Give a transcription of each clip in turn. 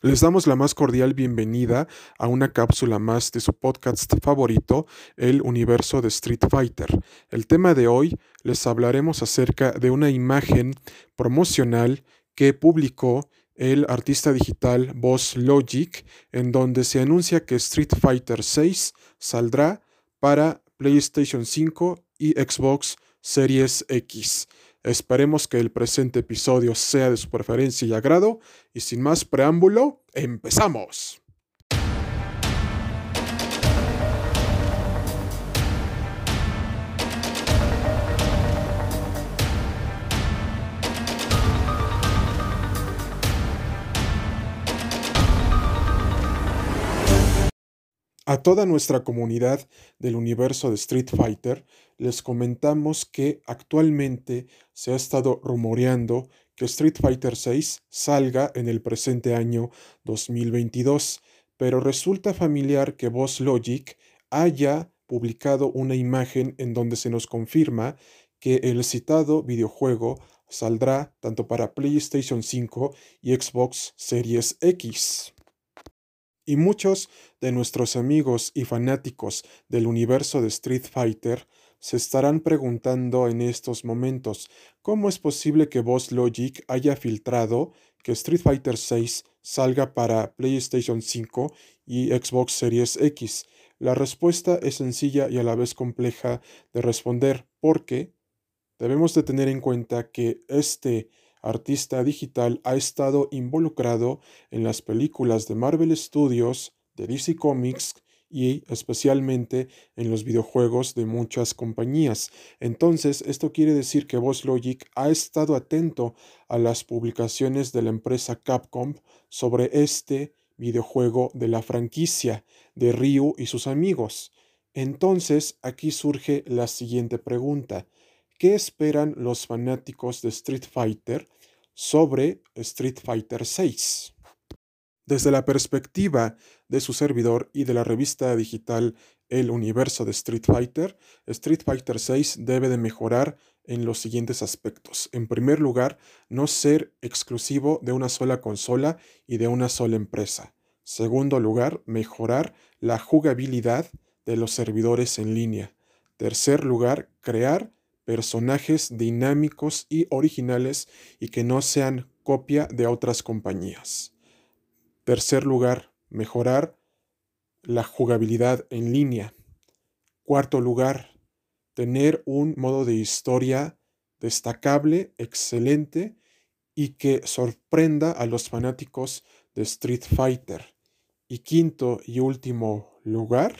Les damos la más cordial bienvenida a una cápsula más de su podcast favorito, El Universo de Street Fighter. El tema de hoy les hablaremos acerca de una imagen promocional que publicó el artista digital Boss Logic, en donde se anuncia que Street Fighter 6 saldrá para PlayStation 5 y Xbox Series X. Esperemos que el presente episodio sea de su preferencia y agrado, y sin más preámbulo, empezamos. A toda nuestra comunidad del universo de Street Fighter les comentamos que actualmente se ha estado rumoreando que Street Fighter VI salga en el presente año 2022, pero resulta familiar que Boss Logic haya publicado una imagen en donde se nos confirma que el citado videojuego saldrá tanto para PlayStation 5 y Xbox Series X. Y muchos de nuestros amigos y fanáticos del universo de Street Fighter se estarán preguntando en estos momentos cómo es posible que Boss Logic haya filtrado que Street Fighter VI salga para PlayStation 5 y Xbox Series X. La respuesta es sencilla y a la vez compleja de responder porque debemos de tener en cuenta que este artista digital, ha estado involucrado en las películas de Marvel Studios, de DC Comics y especialmente en los videojuegos de muchas compañías. Entonces, esto quiere decir que Boss Logic ha estado atento a las publicaciones de la empresa Capcom sobre este videojuego de la franquicia de Ryu y sus amigos. Entonces, aquí surge la siguiente pregunta. ¿Qué esperan los fanáticos de Street Fighter sobre Street Fighter VI? Desde la perspectiva de su servidor y de la revista digital El Universo de Street Fighter, Street Fighter VI debe de mejorar en los siguientes aspectos. En primer lugar, no ser exclusivo de una sola consola y de una sola empresa. Segundo lugar, mejorar la jugabilidad de los servidores en línea. Tercer lugar, crear personajes dinámicos y originales y que no sean copia de otras compañías. Tercer lugar, mejorar la jugabilidad en línea. Cuarto lugar, tener un modo de historia destacable, excelente y que sorprenda a los fanáticos de Street Fighter. Y quinto y último lugar,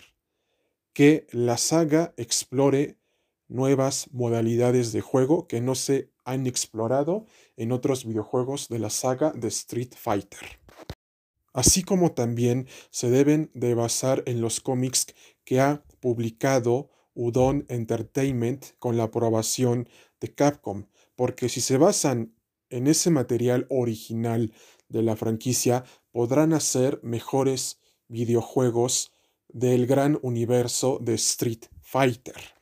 que la saga explore nuevas modalidades de juego que no se han explorado en otros videojuegos de la saga de Street Fighter. Así como también se deben de basar en los cómics que ha publicado Udon Entertainment con la aprobación de Capcom, porque si se basan en ese material original de la franquicia, podrán hacer mejores videojuegos del gran universo de Street Fighter.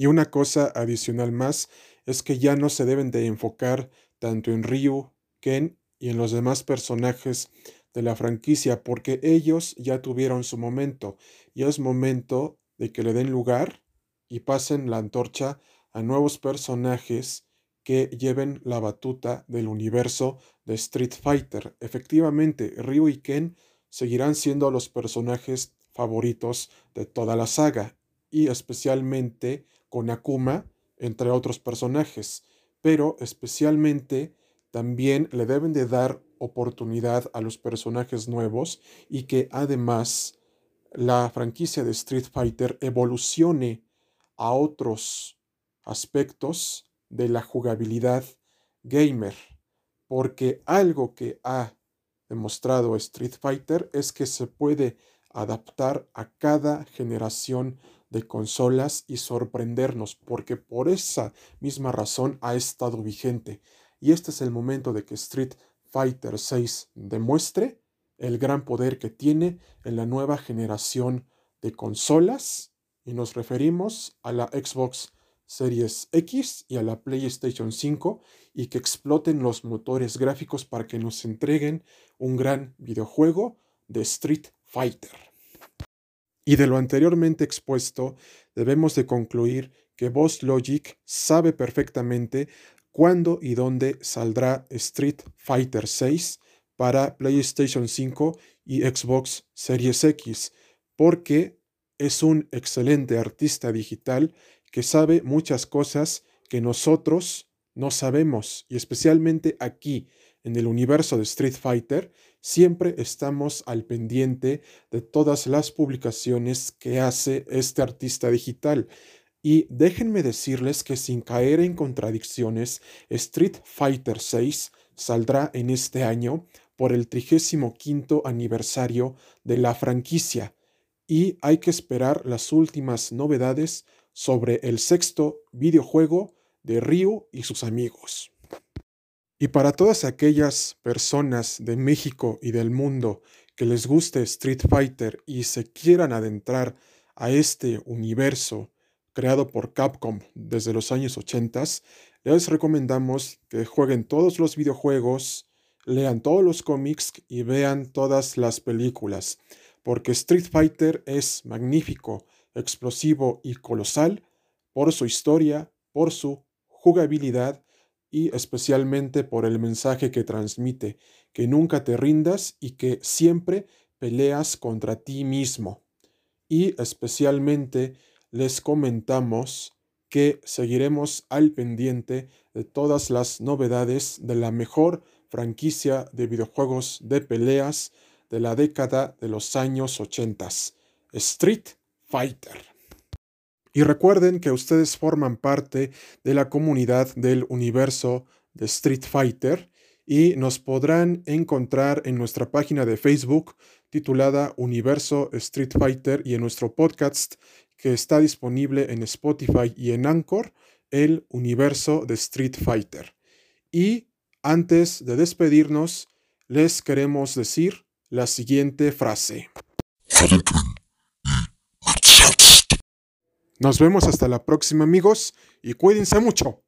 Y una cosa adicional más es que ya no se deben de enfocar tanto en Ryu, Ken y en los demás personajes de la franquicia porque ellos ya tuvieron su momento y es momento de que le den lugar y pasen la antorcha a nuevos personajes que lleven la batuta del universo de Street Fighter. Efectivamente, Ryu y Ken seguirán siendo los personajes favoritos de toda la saga y especialmente con Akuma, entre otros personajes, pero especialmente también le deben de dar oportunidad a los personajes nuevos y que además la franquicia de Street Fighter evolucione a otros aspectos de la jugabilidad gamer, porque algo que ha demostrado Street Fighter es que se puede adaptar a cada generación de consolas y sorprendernos, porque por esa misma razón ha estado vigente. Y este es el momento de que Street Fighter VI demuestre el gran poder que tiene en la nueva generación de consolas y nos referimos a la Xbox Series X y a la PlayStation 5 y que exploten los motores gráficos para que nos entreguen un gran videojuego de Street Fighter. Y de lo anteriormente expuesto, debemos de concluir que Boss Logic sabe perfectamente cuándo y dónde saldrá Street Fighter 6 para PlayStation 5 y Xbox Series X, porque es un excelente artista digital que sabe muchas cosas que nosotros no sabemos, y especialmente aquí en el universo de Street Fighter, siempre estamos al pendiente de todas las publicaciones que hace este artista digital. Y déjenme decirles que sin caer en contradicciones, Street Fighter 6 saldrá en este año por el 35 aniversario de la franquicia y hay que esperar las últimas novedades sobre el sexto videojuego de Ryu y sus amigos. Y para todas aquellas personas de México y del mundo que les guste Street Fighter y se quieran adentrar a este universo creado por Capcom desde los años 80, les recomendamos que jueguen todos los videojuegos, lean todos los cómics y vean todas las películas, porque Street Fighter es magnífico, explosivo y colosal por su historia, por su jugabilidad y especialmente por el mensaje que transmite, que nunca te rindas y que siempre peleas contra ti mismo. Y especialmente les comentamos que seguiremos al pendiente de todas las novedades de la mejor franquicia de videojuegos de peleas de la década de los años 80, Street Fighter. Y recuerden que ustedes forman parte de la comunidad del universo de Street Fighter y nos podrán encontrar en nuestra página de Facebook titulada Universo Street Fighter y en nuestro podcast que está disponible en Spotify y en Anchor, el universo de Street Fighter. Y antes de despedirnos, les queremos decir la siguiente frase. Nos vemos hasta la próxima amigos y cuídense mucho.